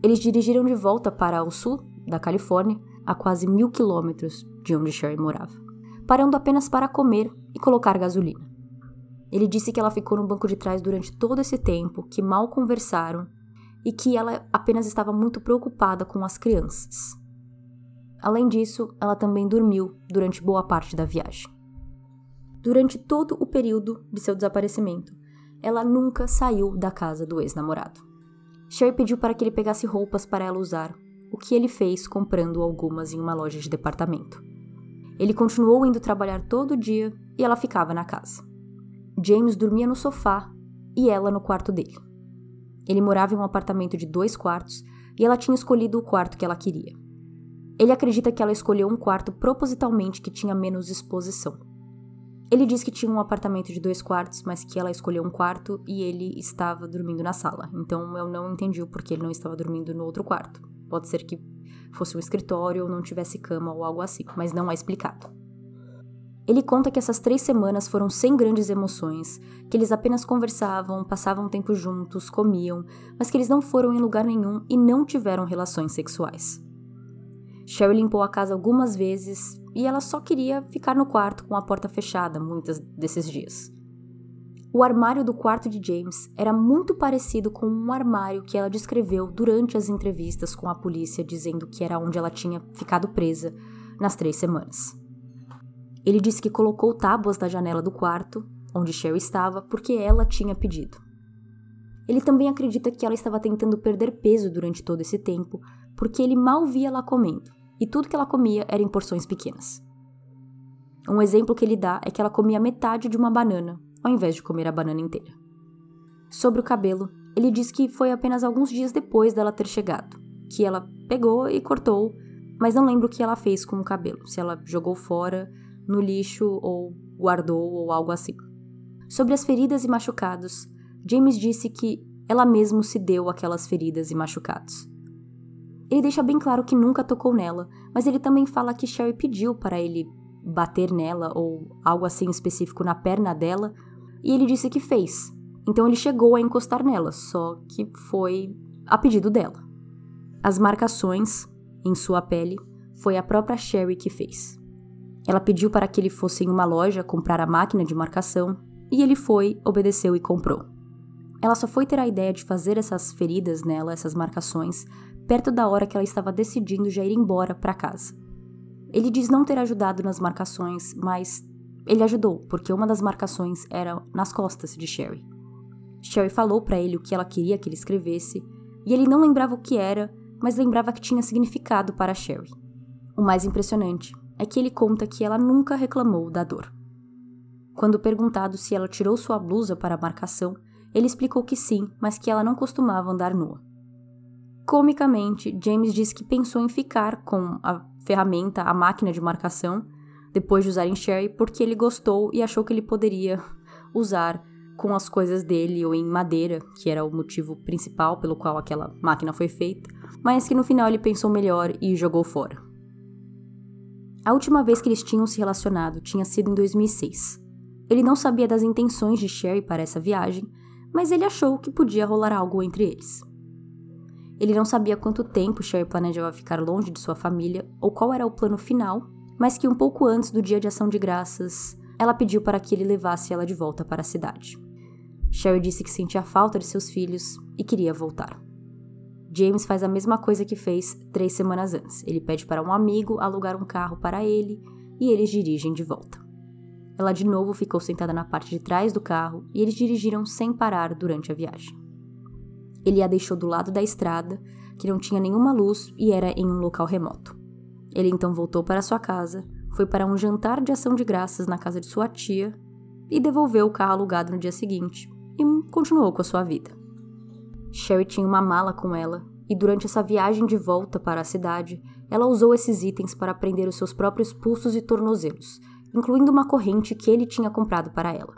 Speaker 1: Eles dirigiram de volta para o sul da Califórnia, a quase mil quilômetros de onde Sherry morava, parando apenas para comer e colocar gasolina. Ele disse que ela ficou no banco de trás durante todo esse tempo, que mal conversaram e que ela apenas estava muito preocupada com as crianças. Além disso, ela também dormiu durante boa parte da viagem. Durante todo o período de seu desaparecimento, ela nunca saiu da casa do ex-namorado. Sherry pediu para que ele pegasse roupas para ela usar, o que ele fez comprando algumas em uma loja de departamento. Ele continuou indo trabalhar todo dia e ela ficava na casa. James dormia no sofá e ela no quarto dele. Ele morava em um apartamento de dois quartos e ela tinha escolhido o quarto que ela queria. Ele acredita que ela escolheu um quarto propositalmente que tinha menos exposição. Ele diz que tinha um apartamento de dois quartos, mas que ela escolheu um quarto e ele estava dormindo na sala. Então eu não entendi o porquê ele não estava dormindo no outro quarto. Pode ser que fosse um escritório ou não tivesse cama ou algo assim, mas não é explicado. Ele conta que essas três semanas foram sem grandes emoções, que eles apenas conversavam, passavam tempo juntos, comiam, mas que eles não foram em lugar nenhum e não tiveram relações sexuais. Sherry limpou a casa algumas vezes e ela só queria ficar no quarto com a porta fechada muitos desses dias. O armário do quarto de James era muito parecido com um armário que ela descreveu durante as entrevistas com a polícia, dizendo que era onde ela tinha ficado presa nas três semanas. Ele disse que colocou tábuas na janela do quarto, onde Sherry estava, porque ela tinha pedido. Ele também acredita que ela estava tentando perder peso durante todo esse tempo, porque ele mal via lá comendo e tudo que ela comia era em porções pequenas. Um exemplo que ele dá é que ela comia metade de uma banana, ao invés de comer a banana inteira. Sobre o cabelo, ele diz que foi apenas alguns dias depois dela ter chegado, que ela pegou e cortou, mas não lembro o que ela fez com o cabelo, se ela jogou fora, no lixo ou guardou ou algo assim. Sobre as feridas e machucados, James disse que ela mesma se deu aquelas feridas e machucados. Ele deixa bem claro que nunca tocou nela, mas ele também fala que Sherry pediu para ele bater nela ou algo assim específico na perna dela, e ele disse que fez. Então ele chegou a encostar nela, só que foi a pedido dela. As marcações em sua pele foi a própria Sherry que fez. Ela pediu para que ele fosse em uma loja comprar a máquina de marcação e ele foi, obedeceu e comprou. Ela só foi ter a ideia de fazer essas feridas nela, essas marcações, perto da hora que ela estava decidindo já ir embora para casa. Ele diz não ter ajudado nas marcações, mas ele ajudou, porque uma das marcações era nas costas de Sherry. Sherry falou para ele o que ela queria que ele escrevesse, e ele não lembrava o que era, mas lembrava que tinha significado para Sherry. O mais impressionante é que ele conta que ela nunca reclamou da dor. Quando perguntado se ela tirou sua blusa para a marcação, ele explicou que sim, mas que ela não costumava andar nua. Comicamente, James diz que pensou em ficar com a ferramenta, a máquina de marcação, depois de usar em Sherry, porque ele gostou e achou que ele poderia usar com as coisas dele ou em madeira, que era o motivo principal pelo qual aquela máquina foi feita, mas que no final ele pensou melhor e jogou fora. A última vez que eles tinham se relacionado tinha sido em 2006. Ele não sabia das intenções de Sherry para essa viagem, mas ele achou que podia rolar algo entre eles. Ele não sabia quanto tempo Sherry planejava ficar longe de sua família ou qual era o plano final, mas que um pouco antes do dia de ação de graças, ela pediu para que ele levasse ela de volta para a cidade. Sherry disse que sentia falta de seus filhos e queria voltar. James faz a mesma coisa que fez três semanas antes. Ele pede para um amigo alugar um carro para ele e eles dirigem de volta. ela de novo ficou sentada na parte de trás do carro e eles dirigiram sem parar durante a viagem. Ele a deixou do lado da estrada, que não tinha nenhuma luz e era em um local remoto. Ele então voltou para sua casa, foi para um jantar de ação de graças na casa de sua tia e devolveu o carro alugado no dia seguinte e continuou com a sua vida. Sherry tinha uma mala com ela e durante essa viagem de volta para a cidade, ela usou esses itens para prender os seus próprios pulsos e tornozelos, incluindo uma corrente que ele tinha comprado para ela.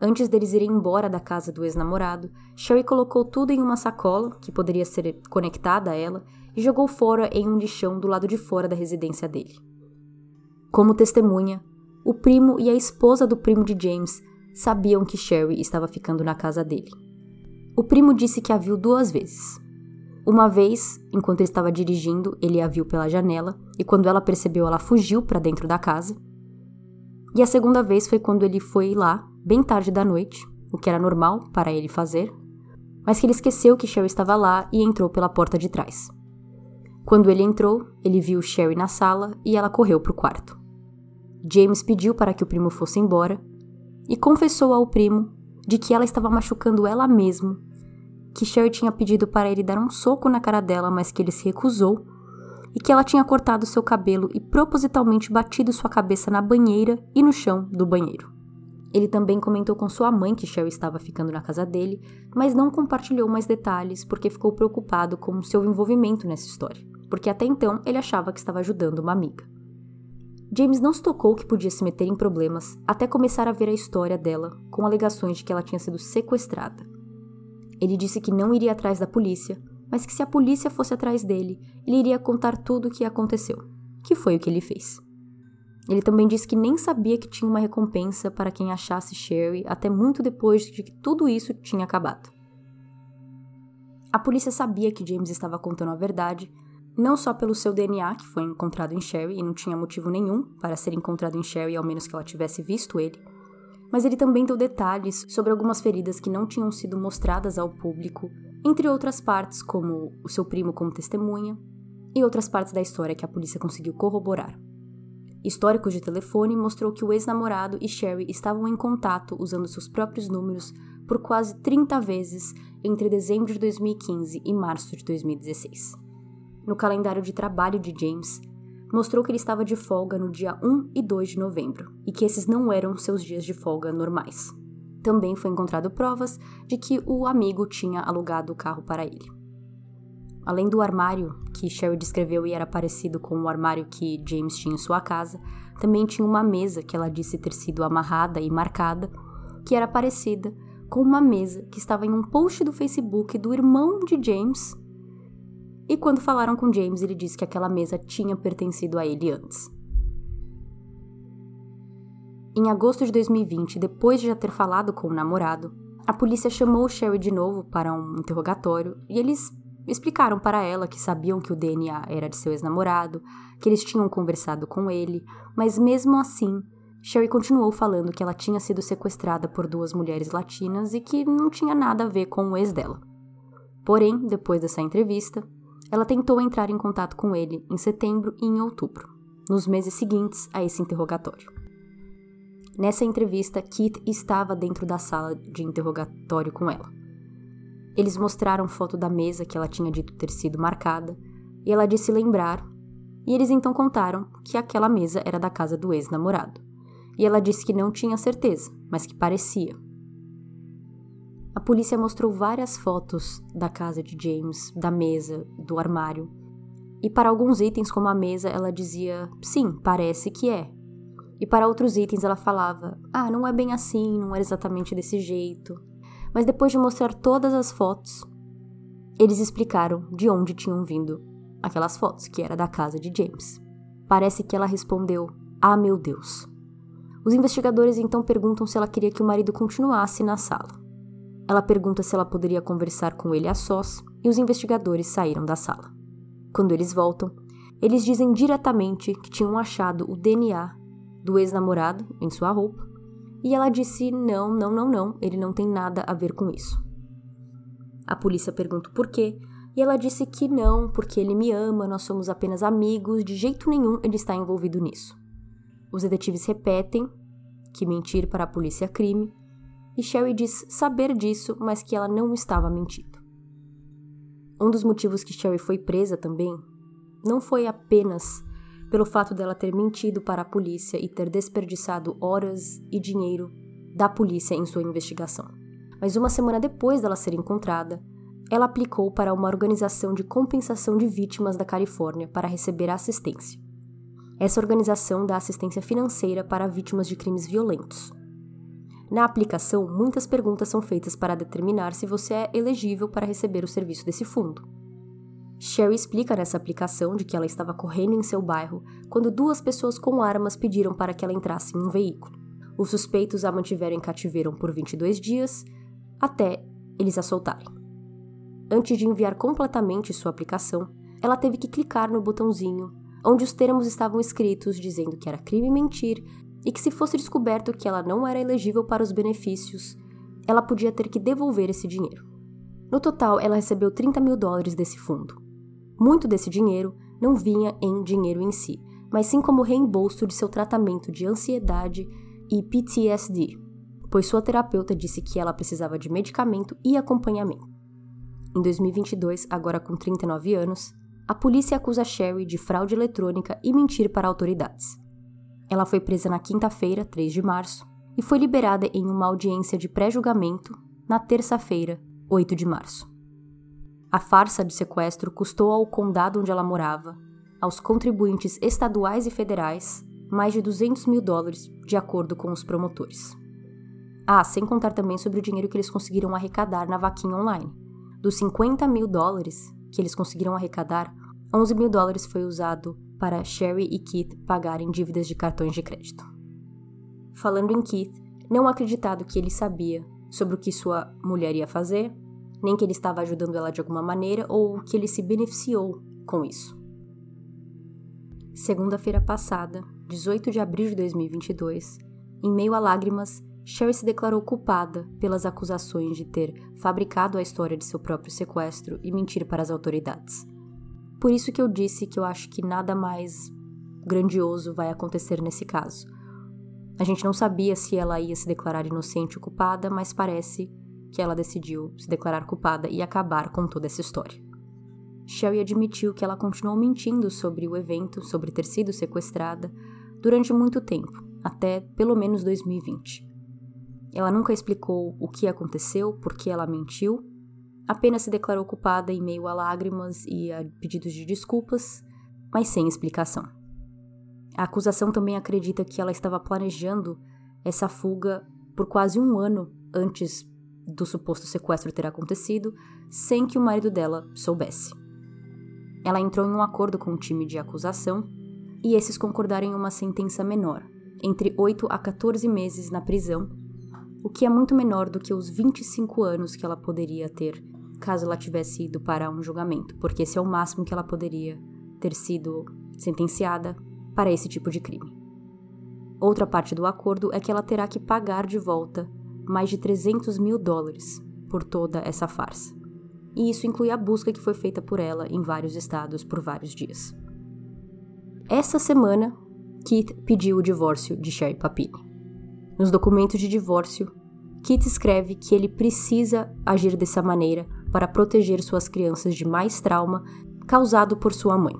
Speaker 1: Antes deles irem embora da casa do ex-namorado, Sherry colocou tudo em uma sacola, que poderia ser conectada a ela, e jogou fora em um lixão do lado de fora da residência dele. Como testemunha, o primo e a esposa do primo de James sabiam que Sherry estava ficando na casa dele. O primo disse que a viu duas vezes. Uma vez, enquanto ele estava dirigindo, ele a viu pela janela e quando ela percebeu, ela fugiu para dentro da casa. E a segunda vez foi quando ele foi lá, bem tarde da noite, o que era normal para ele fazer, mas que ele esqueceu que Sherry estava lá e entrou pela porta de trás. Quando ele entrou, ele viu Sherry na sala e ela correu para o quarto. James pediu para que o primo fosse embora e confessou ao primo de que ela estava machucando ela mesma, que Sherry tinha pedido para ele dar um soco na cara dela, mas que ele se recusou e que ela tinha cortado seu cabelo e propositalmente batido sua cabeça na banheira e no chão do banheiro. Ele também comentou com sua mãe que Sherry estava ficando na casa dele, mas não compartilhou mais detalhes porque ficou preocupado com seu envolvimento nessa história, porque até então ele achava que estava ajudando uma amiga. James não se tocou que podia se meter em problemas até começar a ver a história dela, com alegações de que ela tinha sido sequestrada. Ele disse que não iria atrás da polícia, mas que se a polícia fosse atrás dele, ele iria contar tudo o que aconteceu, que foi o que ele fez. Ele também disse que nem sabia que tinha uma recompensa para quem achasse Sherry até muito depois de que tudo isso tinha acabado. A polícia sabia que James estava contando a verdade, não só pelo seu DNA, que foi encontrado em Sherry e não tinha motivo nenhum para ser encontrado em Sherry ao menos que ela tivesse visto ele, mas ele também deu detalhes sobre algumas feridas que não tinham sido mostradas ao público, entre outras partes, como o seu primo como testemunha, e outras partes da história que a polícia conseguiu corroborar. Históricos de telefone mostrou que o ex-namorado e Sherry estavam em contato usando seus próprios números por quase 30 vezes entre dezembro de 2015 e março de 2016. No calendário de trabalho de James, mostrou que ele estava de folga no dia 1 e 2 de novembro e que esses não eram seus dias de folga normais. Também foi encontrado provas de que o amigo tinha alugado o carro para ele. Além do armário que Sherry descreveu e era parecido com o armário que James tinha em sua casa, também tinha uma mesa que ela disse ter sido amarrada e marcada, que era parecida com uma mesa que estava em um post do Facebook do irmão de James e quando falaram com James, ele disse que aquela mesa tinha pertencido a ele antes. Em agosto de 2020, depois de já ter falado com o namorado, a polícia chamou Sherry de novo para um interrogatório e eles explicaram para ela que sabiam que o DNA era de seu ex-namorado, que eles tinham conversado com ele, mas mesmo assim, Sherry continuou falando que ela tinha sido sequestrada por duas mulheres latinas e que não tinha nada a ver com o ex dela. Porém, depois dessa entrevista, ela tentou entrar em contato com ele em setembro e em outubro, nos meses seguintes a esse interrogatório. Nessa entrevista, Kit estava dentro da sala de interrogatório com ela. Eles mostraram foto da mesa que ela tinha dito ter sido marcada, e ela disse lembrar, e eles então contaram que aquela mesa era da casa do ex-namorado. E ela disse que não tinha certeza, mas que parecia, a polícia mostrou várias fotos da casa de James, da mesa, do armário. E para alguns itens, como a mesa, ela dizia: sim, parece que é. E para outros itens, ela falava: ah, não é bem assim, não era exatamente desse jeito. Mas depois de mostrar todas as fotos, eles explicaram de onde tinham vindo aquelas fotos, que era da casa de James. Parece que ela respondeu: Ah, meu Deus. Os investigadores então perguntam se ela queria que o marido continuasse na sala. Ela pergunta se ela poderia conversar com ele a sós e os investigadores saíram da sala. Quando eles voltam, eles dizem diretamente que tinham achado o DNA do ex-namorado em sua roupa e ela disse: não, não, não, não, ele não tem nada a ver com isso. A polícia pergunta por quê e ela disse que não, porque ele me ama, nós somos apenas amigos, de jeito nenhum ele está envolvido nisso. Os detetives repetem que mentir para a polícia é crime, e Sherry diz saber disso, mas que ela não estava mentindo. Um dos motivos que Sherry foi presa também não foi apenas pelo fato dela ter mentido para a polícia e ter desperdiçado horas e dinheiro da polícia em sua investigação. Mas uma semana depois dela ser encontrada, ela aplicou para uma organização de compensação de vítimas da Califórnia para receber assistência. Essa organização dá assistência financeira para vítimas de crimes violentos. Na aplicação, muitas perguntas são feitas para determinar se você é elegível para receber o serviço desse fundo. Sherry explica nessa aplicação de que ela estava correndo em seu bairro quando duas pessoas com armas pediram para que ela entrasse em um veículo. Os suspeitos a mantiveram em cativeiro por 22 dias, até eles a soltarem. Antes de enviar completamente sua aplicação, ela teve que clicar no botãozinho onde os termos estavam escritos dizendo que era crime mentir e que se fosse descoberto que ela não era elegível para os benefícios, ela podia ter que devolver esse dinheiro. No total, ela recebeu 30 mil dólares desse fundo. Muito desse dinheiro não vinha em dinheiro em si, mas sim como reembolso de seu tratamento de ansiedade e PTSD, pois sua terapeuta disse que ela precisava de medicamento e acompanhamento. Em 2022, agora com 39 anos, a polícia acusa Sherry de fraude eletrônica e mentir para autoridades. Ela foi presa na quinta-feira, 3 de março, e foi liberada em uma audiência de pré-julgamento na terça-feira, 8 de março. A farsa de sequestro custou ao condado onde ela morava, aos contribuintes estaduais e federais, mais de 200 mil dólares, de acordo com os promotores. Ah, sem contar também sobre o dinheiro que eles conseguiram arrecadar na vaquinha online. Dos 50 mil dólares que eles conseguiram arrecadar, 11 mil dólares foi usado para Sherry e Keith pagarem dívidas de cartões de crédito. Falando em Keith, não acreditado que ele sabia sobre o que sua mulher ia fazer, nem que ele estava ajudando ela de alguma maneira ou que ele se beneficiou com isso. Segunda-feira passada, 18 de abril de 2022, em meio a lágrimas, Sherry se declarou culpada pelas acusações de ter fabricado a história de seu próprio sequestro e mentir para as autoridades. Por isso que eu disse que eu acho que nada mais grandioso vai acontecer nesse caso. A gente não sabia se ela ia se declarar inocente ou culpada, mas parece que ela decidiu se declarar culpada e acabar com toda essa história. Sherry admitiu que ela continuou mentindo sobre o evento, sobre ter sido sequestrada, durante muito tempo, até pelo menos 2020. Ela nunca explicou o que aconteceu, por que ela mentiu, apenas se declarou culpada em meio a lágrimas e a pedidos de desculpas, mas sem explicação. A acusação também acredita que ela estava planejando essa fuga por quase um ano antes do suposto sequestro ter acontecido sem que o marido dela soubesse. Ela entrou em um acordo com o time de acusação e esses concordaram em uma sentença menor, entre 8 a 14 meses na prisão, o que é muito menor do que os 25 anos que ela poderia ter caso ela tivesse ido para um julgamento, porque esse é o máximo que ela poderia ter sido sentenciada para esse tipo de crime. Outra parte do acordo é que ela terá que pagar de volta mais de 300 mil dólares por toda essa farsa. E isso inclui a busca que foi feita por ela em vários estados por vários dias. Essa semana, Keith pediu o divórcio de Sherry Papini. Nos documentos de divórcio, Keith escreve que ele precisa agir dessa maneira para proteger suas crianças de mais trauma causado por sua mãe.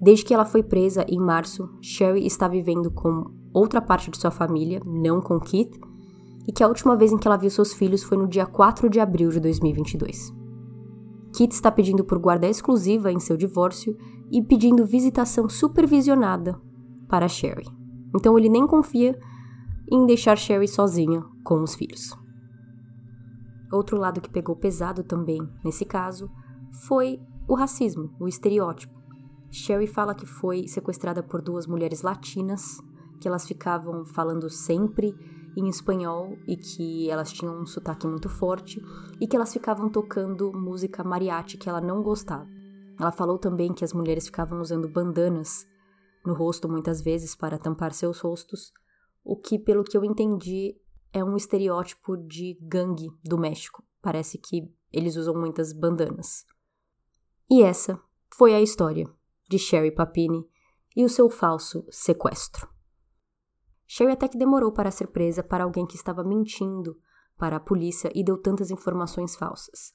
Speaker 1: Desde que ela foi presa em março, Sherry está vivendo com outra parte de sua família, não com Keith, e que a última vez em que ela viu seus filhos foi no dia 4 de abril de 2022. Kit está pedindo por guarda exclusiva em seu divórcio e pedindo visitação supervisionada para Sherry. Então ele nem confia em deixar Sherry sozinha com os filhos. Outro lado que pegou pesado também nesse caso foi o racismo, o estereótipo. Sherry fala que foi sequestrada por duas mulheres latinas, que elas ficavam falando sempre em espanhol e que elas tinham um sotaque muito forte e que elas ficavam tocando música mariachi que ela não gostava. Ela falou também que as mulheres ficavam usando bandanas no rosto muitas vezes para tampar seus rostos, o que, pelo que eu entendi, é um estereótipo de gangue do México. Parece que eles usam muitas bandanas. E essa foi a história de Sherry Papini e o seu falso sequestro. Sherry até que demorou para ser presa para alguém que estava mentindo para a polícia e deu tantas informações falsas.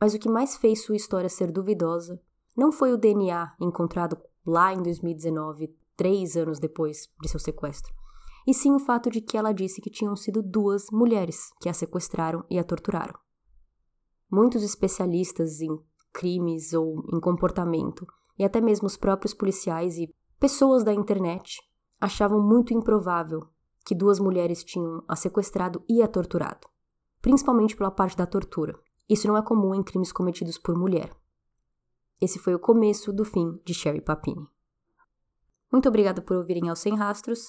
Speaker 1: Mas o que mais fez sua história ser duvidosa não foi o DNA encontrado lá em 2019, três anos depois de seu sequestro, e sim o fato de que ela disse que tinham sido duas mulheres que a sequestraram e a torturaram. Muitos especialistas em crimes ou em comportamento, e até mesmo os próprios policiais e pessoas da internet, achavam muito improvável que duas mulheres tinham a sequestrado e a torturado, principalmente pela parte da tortura. Isso não é comum em crimes cometidos por mulher. Esse foi o começo do fim de Sherry Papini. Muito obrigada por ouvirem aos Sem Rastros.